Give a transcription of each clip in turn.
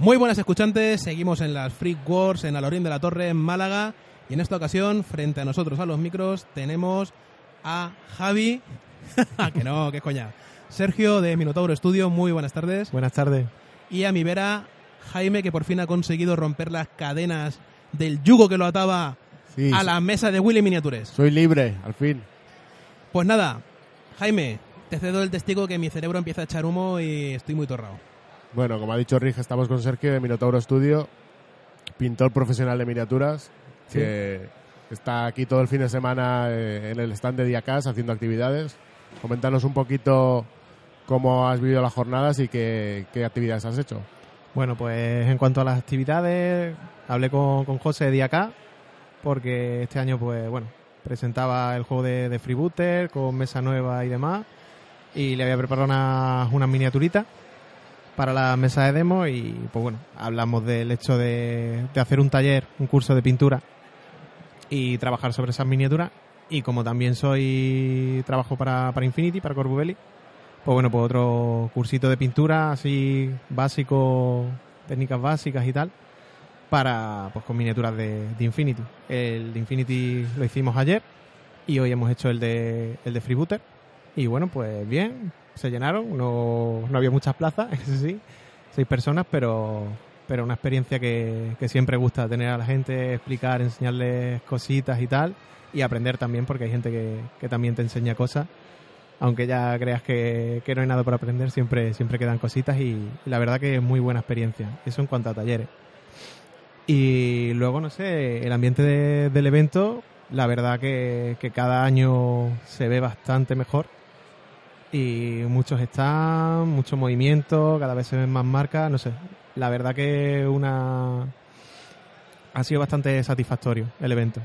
Muy buenas escuchantes, seguimos en las Freak Wars en Alorín de la Torre, en Málaga. Y en esta ocasión, frente a nosotros a los micros, tenemos a Javi, que no, que coña, Sergio de Minotauro Studio, muy buenas tardes. Buenas tardes. Y a mi vera, Jaime, que por fin ha conseguido romper las cadenas del yugo que lo ataba Sí, a la mesa de Willy Miniatures. Soy libre, al fin. Pues nada, Jaime, te cedo el testigo que mi cerebro empieza a echar humo y estoy muy torrado. Bueno, como ha dicho Rige, estamos con Sergio de Minotauro Studio, pintor profesional de miniaturas, que está aquí todo el fin de semana eh, en el stand de Diacas haciendo actividades. Coméntanos un poquito cómo has vivido las jornadas y qué, qué actividades has hecho. Bueno, pues en cuanto a las actividades, hablé con, con José de acá, porque este año, pues bueno, presentaba el juego de, de Freebooter con mesa nueva y demás, y le había preparado unas unas miniaturitas para la mesa de demo y pues bueno, hablamos del hecho de, de hacer un taller, un curso de pintura y trabajar sobre esas miniaturas y como también soy trabajo para, para Infinity, para Corbubelli, pues bueno, pues otro cursito de pintura así básico, técnicas básicas y tal, para pues con miniaturas de, de Infinity. El Infinity lo hicimos ayer y hoy hemos hecho el de el de Freebooter y bueno, pues bien, se llenaron, no, no había muchas plazas, eso sí, seis personas, pero pero una experiencia que, que siempre gusta tener a la gente, explicar, enseñarles cositas y tal, y aprender también, porque hay gente que, que también te enseña cosas aunque ya creas que, que no hay nada por aprender, siempre, siempre quedan cositas y, la verdad que es muy buena experiencia. Eso en cuanto a talleres. Y luego, no sé, el ambiente de- del evento, la verdad que, que cada año se ve bastante mejor. Y muchos están, mucho movimiento, cada vez se ven más marcas, no sé. La verdad que una... Ha sido bastante satisfactorio el evento.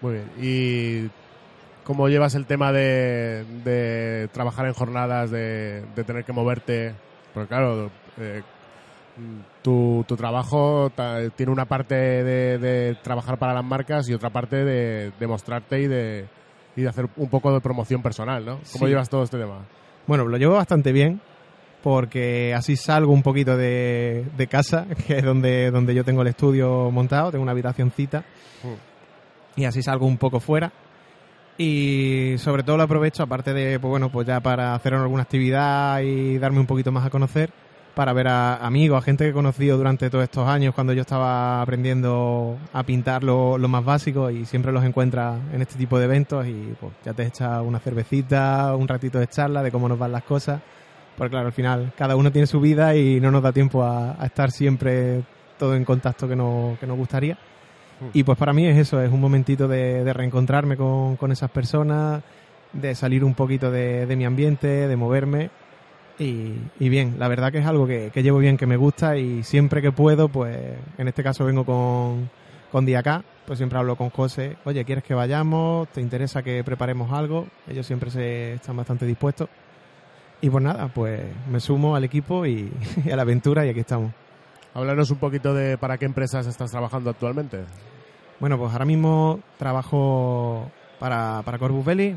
Muy bien. ¿Y cómo llevas el tema de, de trabajar en jornadas, de, de tener que moverte? Porque claro, eh, tu, tu trabajo tiene una parte de, de trabajar para las marcas y otra parte de, de mostrarte y de, y de hacer un poco de promoción personal, ¿no? ¿Cómo Sí. llevas todo este tema? Bueno, lo llevo bastante bien porque así salgo un poquito de, de casa, que es donde, donde yo tengo el estudio montado, tengo una habitacioncita y así salgo un poco fuera. Y sobre todo lo aprovecho, aparte de, pues bueno, pues ya para hacer alguna actividad y darme un poquito más a conocer, para ver a amigos, a gente que he conocido durante todos estos años cuando yo estaba aprendiendo a pintar lo, lo más básico y siempre los encuentras en este tipo de eventos y pues ya te echas una cervecita, un ratito de charla de cómo nos van las cosas. Porque claro, al final cada uno tiene su vida y no nos da tiempo a, a estar siempre todo en contacto que, no, que nos gustaría. Y pues para mí es eso, es un momentito de, de reencontrarme con, con esas personas, de salir un poquito de, de mi ambiente, de moverme. Y, y bien, la verdad que es algo que, que llevo bien, que me gusta y siempre que puedo, pues en este caso vengo con, con Diacá, pues siempre hablo con José, oye, ¿quieres que vayamos? ¿Te interesa que preparemos algo? Ellos siempre se están bastante dispuestos. Y pues nada, pues me sumo al equipo y, y a la aventura y aquí estamos. Háblanos un poquito de para qué empresas estás trabajando actualmente. Bueno, pues ahora mismo trabajo para, para Corvus Belli.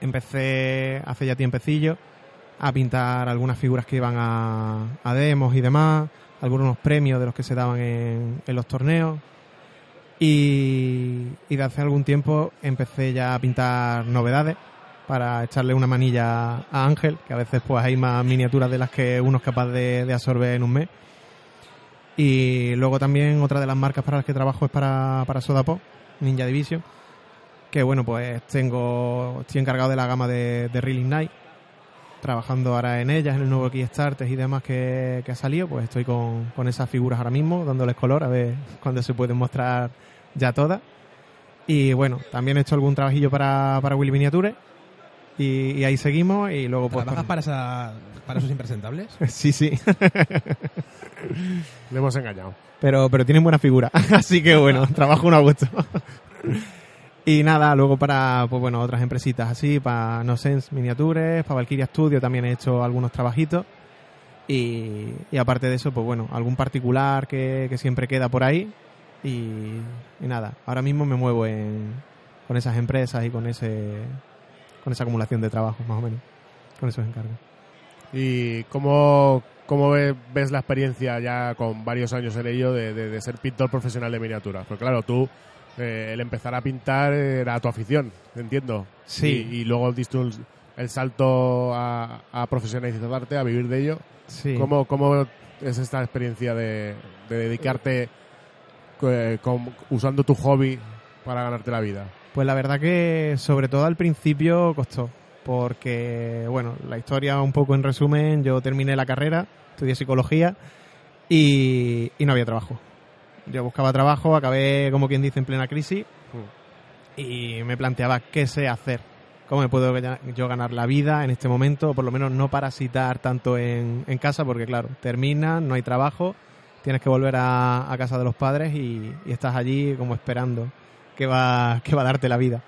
Empecé hace ya tiempecillo a pintar algunas figuras que iban a, demos y demás, algunos premios de los que se daban en, en los torneos. Y, y de hace algún tiempo empecé ya a pintar novedades para echarle una manilla a Ángel, que a veces pues hay más miniaturas de las que uno es capaz de, de absorber en un mes. Y luego también otra de las marcas para las que trabajo es para, para Sodapop, Ninja Division. Que bueno, pues tengo, estoy encargado de la gama de, de Reeling Night. Trabajando ahora en ellas, en el nuevo Kickstarter y demás que, que ha salido, pues estoy con, con esas figuras ahora mismo, dándoles color, a ver cuándo se pueden mostrar ya todas. Y bueno, también he hecho algún trabajillo para, para Willy Miniature. Y, y ahí seguimos y luego pues... ¿Trabajas con- para, esa, para esos impresentables? Sí, sí. Le hemos engañado. Pero, pero tienen buena figura. Así que bueno, trabajo un a gusto. Y nada, luego para, pues bueno, otras empresitas así, para No Sense Miniatures, para Valkyria Studio también he hecho algunos trabajitos. Y, aparte de eso, pues bueno, algún particular que, que siempre queda por ahí. Y, nada, ahora mismo me muevo en, con esas empresas y con ese con esa acumulación de trabajo, más o menos, con esos encargos. ¿Y cómo, cómo ve- ves la experiencia ya con varios años en ello de, de- de ser pintor profesional de miniaturas? Porque claro, tú, eh, el empezar a pintar era tu afición, entiendo. Sí. Y, y luego diste un- el salto a, a profesionalizarte, a vivir de ello. Sí. ¿Cómo, ¿Cómo es esta experiencia de, de dedicarte eh, con- usando tu hobby para ganarte la vida? Pues la verdad que sobre todo al principio costó, porque bueno, la historia un poco en resumen, yo terminé la carrera, estudié psicología y, y no había trabajo. Yo buscaba trabajo, acabé como quien dice en plena crisis y me planteaba qué sé hacer, cómo me puedo yo ganar la vida en este momento, o por lo menos no parasitar tanto en, en casa, porque claro, terminas, no hay trabajo, tienes que volver a, a casa de los padres y, y estás allí como esperando que va, que va a darte la vida.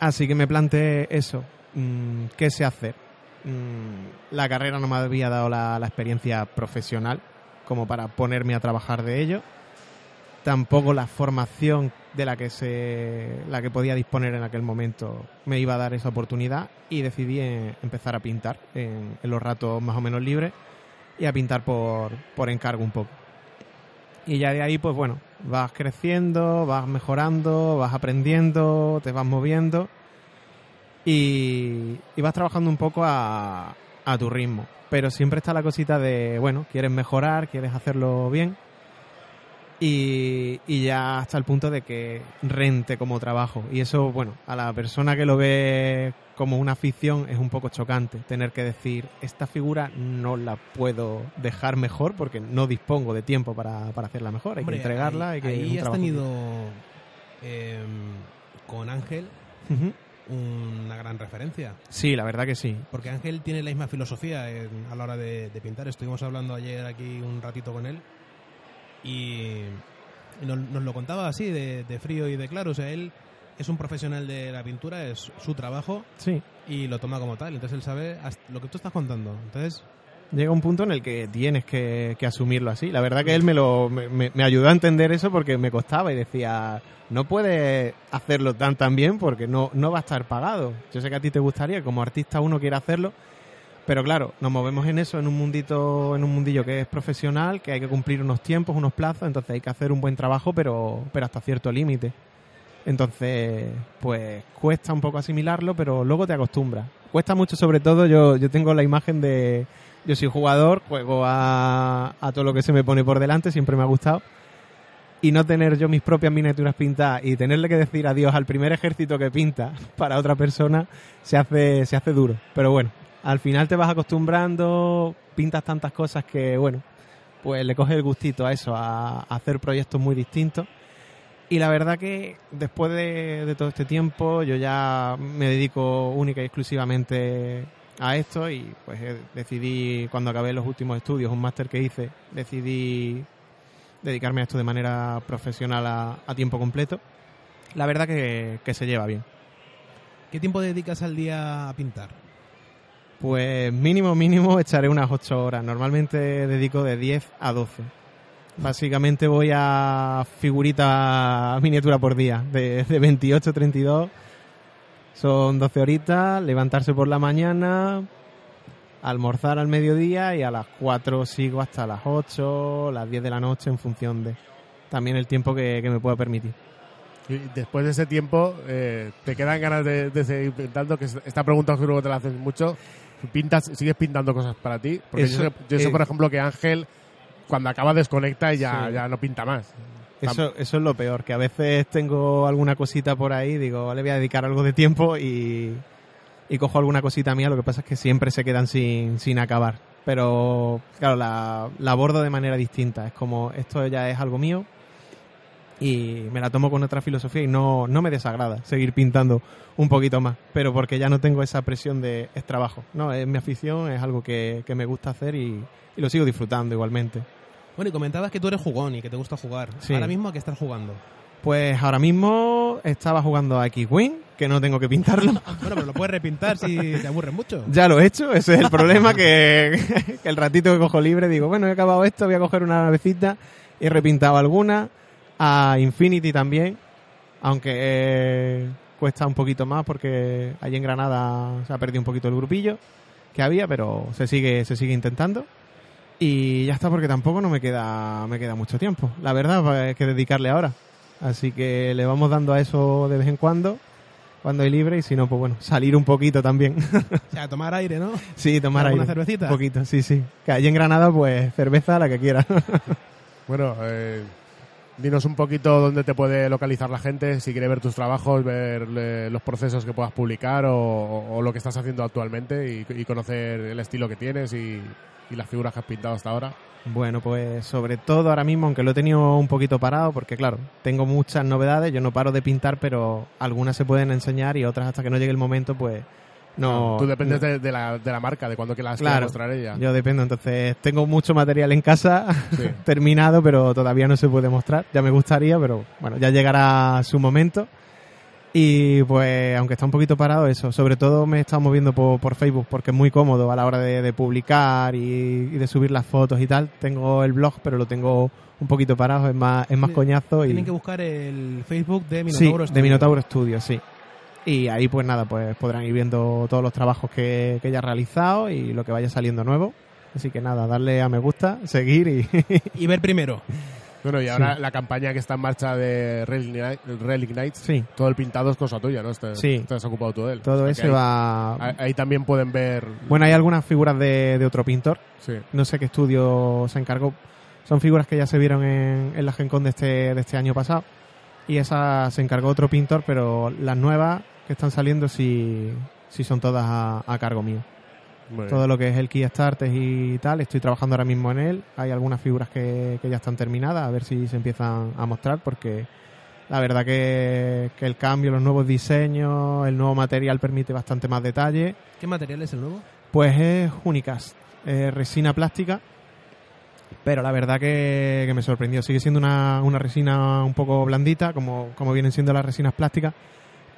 Así que me planteé eso, mm, qué sé hacer. Mm, la carrera no me había dado la, la experiencia profesional como para ponerme a trabajar de ello. Tampoco la formación de la que se, la que podía disponer en aquel momento me iba a dar esa oportunidad y decidí eh, empezar a pintar en, los ratos más o menos libres y a pintar por, por encargo un poco. Y ya de ahí, pues bueno, vas creciendo, vas mejorando, vas aprendiendo, te vas moviendo y, y vas trabajando un poco a, a tu ritmo. Pero siempre está la cosita de, bueno, quieres mejorar, quieres hacerlo bien y, y ya hasta el punto de que rente como trabajo. Y eso, bueno, a la persona que lo ve como una afición es un poco chocante tener que decir, esta figura no la puedo dejar mejor porque no dispongo de tiempo para, para hacerla mejor. Hay Hombre, que entregarla, ahí, hay que... ahí un has tenido em, con Ángel una gran referencia. Sí, la verdad que sí. Porque Ángel tiene la misma filosofía en- a la hora de, de pintar. Estuvimos hablando ayer aquí un ratito con él y, nos, nos lo contaba así, de, de frío y de claro. O sea, él es un profesional de la pintura, es su trabajo Sí. y lo toma como tal. Entonces él sabe lo que tú estás contando. Entonces, Llega un punto en el que tienes que, que asumirlo así. La verdad que él me, lo, me- me ayudó a entender eso porque me costaba y decía, no puedes hacerlo tan tan bien porque no, no va a estar pagado. Yo sé que a ti te gustaría, como artista uno quiere hacerlo, pero claro, nos movemos en eso, en un mundito, en un mundillo que es profesional, que hay que cumplir unos tiempos, unos plazos, entonces hay que hacer un buen trabajo, pero, pero hasta cierto límite. Entonces, pues cuesta un poco asimilarlo, pero luego te acostumbras. Cuesta mucho, sobre todo, yo, yo tengo la imagen de, yo soy jugador, juego a, a todo lo que se me pone por delante, siempre me ha gustado. Y no tener yo mis propias miniaturas pintadas y tenerle que decir adiós al primer ejército que pinta para otra persona se hace, se hace duro. Pero bueno, al final te vas acostumbrando, pintas tantas cosas que, bueno, pues le coges el gustito a eso, a, hacer proyectos muy distintos. Y la verdad que después de, todo este tiempo yo ya me dedico única y exclusivamente a esto y pues decidí cuando acabé los últimos estudios, un máster que hice, decidí dedicarme a esto de manera profesional a, a tiempo completo. La verdad que, que se lleva bien. ¿qué tiempo dedicas al día a pintar? Pues mínimo, mínimo echaré unas 8 horas. Normalmente dedico de 10 a 12. Básicamente voy a figurita miniatura por día, de, de 28 32. Son 12 horitas, levantarse por la mañana, almorzar al mediodía y a las 4 sigo hasta las 8, las 10 de la noche en función de también el tiempo que, me pueda permitir. Y después de ese tiempo, eh, ¿te quedan ganas de, de seguir pintando? Que es- esta pregunta seguro que te la haces mucho. ¿Pintas, ¿Sigues pintando cosas para ti? Porque Eso, yo sé, yo sé, eh, por ejemplo, que Ángel, cuando acaba, desconecta y ya, Sí. ya no pinta más. Eso, eso es lo peor, que a veces tengo alguna cosita por ahí, digo, le voy a dedicar algo de tiempo y, y cojo alguna cosita mía, lo que pasa es que siempre se quedan sin, sin acabar. Pero, claro, la, la abordo de manera distinta, es como, esto ya es algo mío y me la tomo con otra filosofía y no, no me desagrada seguir pintando un poquito más, pero porque ya no tengo esa presión de es trabajo, no, es mi afición, es algo que, que me gusta hacer y, y lo sigo disfrutando igualmente. Bueno, y comentabas que tú eres jugón y que te gusta jugar. Sí. Ahora mismo, ¿a qué estás jugando? Pues ahora mismo estaba jugando a X-Wing, que no tengo que pintarlo. Bueno, pero lo puedes repintar si te aburres mucho. Ya lo he hecho, ese es el problema, que, que el ratito que cojo libre digo, bueno, he acabado esto, voy a coger una navecita y he repintado alguna. A Infinity también, aunque eh, cuesta un poquito más porque allí en Granada se ha perdido un poquito el grupillo que había, pero se sigue, se sigue intentando. Y ya está, porque tampoco no me queda, me queda mucho tiempo. La verdad, pues, hay que dedicarle ahora. Así que le vamos dando a eso de vez en cuando, cuando hay libre, y si no, pues bueno, salir un poquito también. O sea, tomar aire, ¿no? sí, tomar ¿Alguna aire. cervecita? Un poquito, sí, sí. Que allí en Granada, pues cerveza la que quiera. Bueno, eh, dinos un poquito dónde te puede localizar la gente, si quiere ver tus trabajos, ver eh, los procesos que puedas publicar o, lo que estás haciendo actualmente y, y conocer el estilo que tienes y, y las figuras que has pintado hasta ahora. Bueno, pues sobre todo ahora mismo, aunque lo he tenido un poquito parado, porque claro, tengo muchas novedades, yo no paro de pintar, pero algunas se pueden enseñar y otras hasta que no llegue el momento, pues no. Tú dependes no. de, de la, de la marca, de cuándo que las Claro, mostrar ella. yo dependo, entonces tengo mucho material en casa Sí. terminado, pero todavía no se puede mostrar. Ya me gustaría, pero bueno, ya llegará su momento. Y pues, aunque está un poquito parado eso, sobre todo me he estado moviendo por, por Facebook porque es muy cómodo a la hora de, de publicar y, y de subir las fotos y tal. Tengo el blog, pero lo tengo un poquito parado, es más, es más coñazo. Y... Tienen que buscar el Facebook de Sí, Minotauro de Studio. Minotauro Studio, sí. Y ahí pues nada, pues podrán ir viendo todos los trabajos que, que ya he realizado y lo que vaya saliendo nuevo. Así que nada, darle a me gusta, seguir y... Y ver primero. Bueno, y ahora la campaña que está en marcha de Relic, Night- Relic Knights, sí, todo el pintado es cosa tuya, ¿no? Este, Sí. Te has ocupado tú de él. todo O sea, ese que ahí- va... Ahí, ahí también pueden ver. Bueno, hay algunas figuras de, de otro pintor, Sí. no sé qué estudio se encargó. Son figuras que ya se vieron en, en la Gen Con de este, de este año pasado. Y esa se encargó otro pintor, pero las nuevas que están saliendo sí, sí son todas a, a cargo mío. Todo lo que es el Kia Starters y tal, estoy trabajando ahora mismo en él. Hay algunas figuras que, que ya están terminadas, a ver si se empiezan a mostrar, porque la verdad que, que el cambio, los nuevos diseños, el nuevo material permite bastante más detalle. ¿Qué material es el nuevo? Pues es Unicast, es resina plástica, pero la verdad que, que me sorprendió. Sigue siendo una, una resina un poco blandita, como, como vienen siendo las resinas plásticas,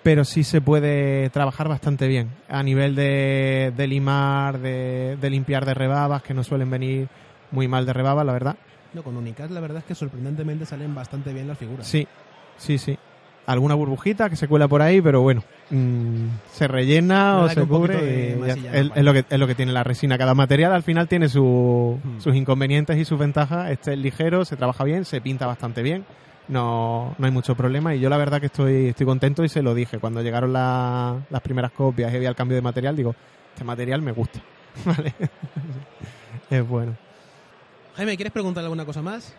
pero sí se puede trabajar bastante bien a nivel de, de limar, de, de limpiar de rebabas, que no suelen venir muy mal de rebabas, la verdad. No, con Unicast la verdad es que sorprendentemente salen bastante bien las figuras. Sí, sí, sí. Alguna burbujita que se cuela por ahí, pero bueno, mm, se rellena o se cubre. de y ya- masilla, es, lo que, es lo que tiene la resina. Cada material al final tiene su- Hmm. sus inconvenientes y sus ventajas. Este es ligero, se trabaja bien, se pinta bastante bien. No, no hay mucho problema y yo la verdad que estoy, estoy contento y se lo dije. Cuando llegaron la- las primeras copias y había el cambio de material, digo, este material me gusta. Vale. es bueno. Jaime, ¿quieres preguntarle alguna cosa más?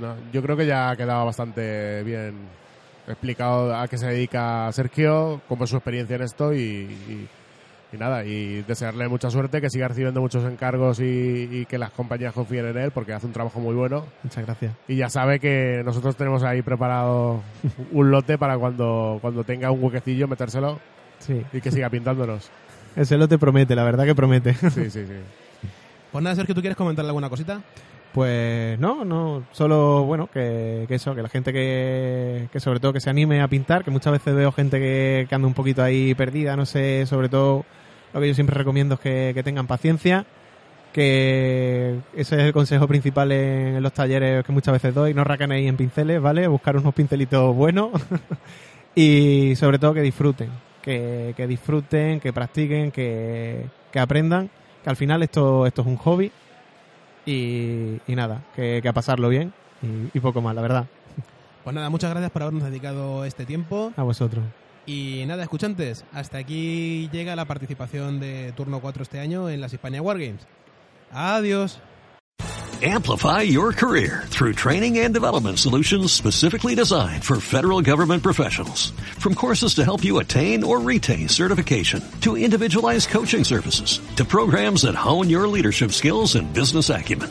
No, yo creo que ya ha quedado bastante bien explicado a qué se dedica Sergio, cómo es su experiencia en esto y, y- y nada, y desearle mucha suerte, que siga recibiendo muchos encargos y, y que las compañías confíen en él porque hace un trabajo muy bueno Muchas gracias. y ya sabe que nosotros tenemos ahí preparado un lote para cuando, cuando tenga un huequecillo metérselo Sí. y que siga pintándonos. Ese lo te promete, la verdad que promete. Sí, sí, sí. Pues nada, Sergio, ¿tú quieres comentarle alguna cosita? Pues no, no, solo bueno, que, que eso, que la gente que, que sobre todo que se anime a pintar, que muchas veces veo gente que, que anda un poquito ahí perdida, no sé, sobre todo lo que yo siempre recomiendo es que, que tengan paciencia, que ese es el consejo principal en, en los talleres que muchas veces doy, no racanéis en pinceles, ¿vale? Buscar unos pincelitos buenos y sobre todo que disfruten, que, que disfruten, que practiquen, que, que aprendan, que al final esto, esto es un hobby y, y nada, que, que a pasarlo bien y, y poco más, la verdad. Pues nada, muchas gracias por habernos dedicado este tiempo. A vosotros. Y nada, escuchantes, hasta aquí llega la participación de Turno 4 este año en las Hispania Wargames. Adiós. Amplify your career through training and development solutions specifically designed for federal government professionals. From courses to help you attain or retain certification, to individualized coaching services, to programs that hone your leadership skills and business acumen,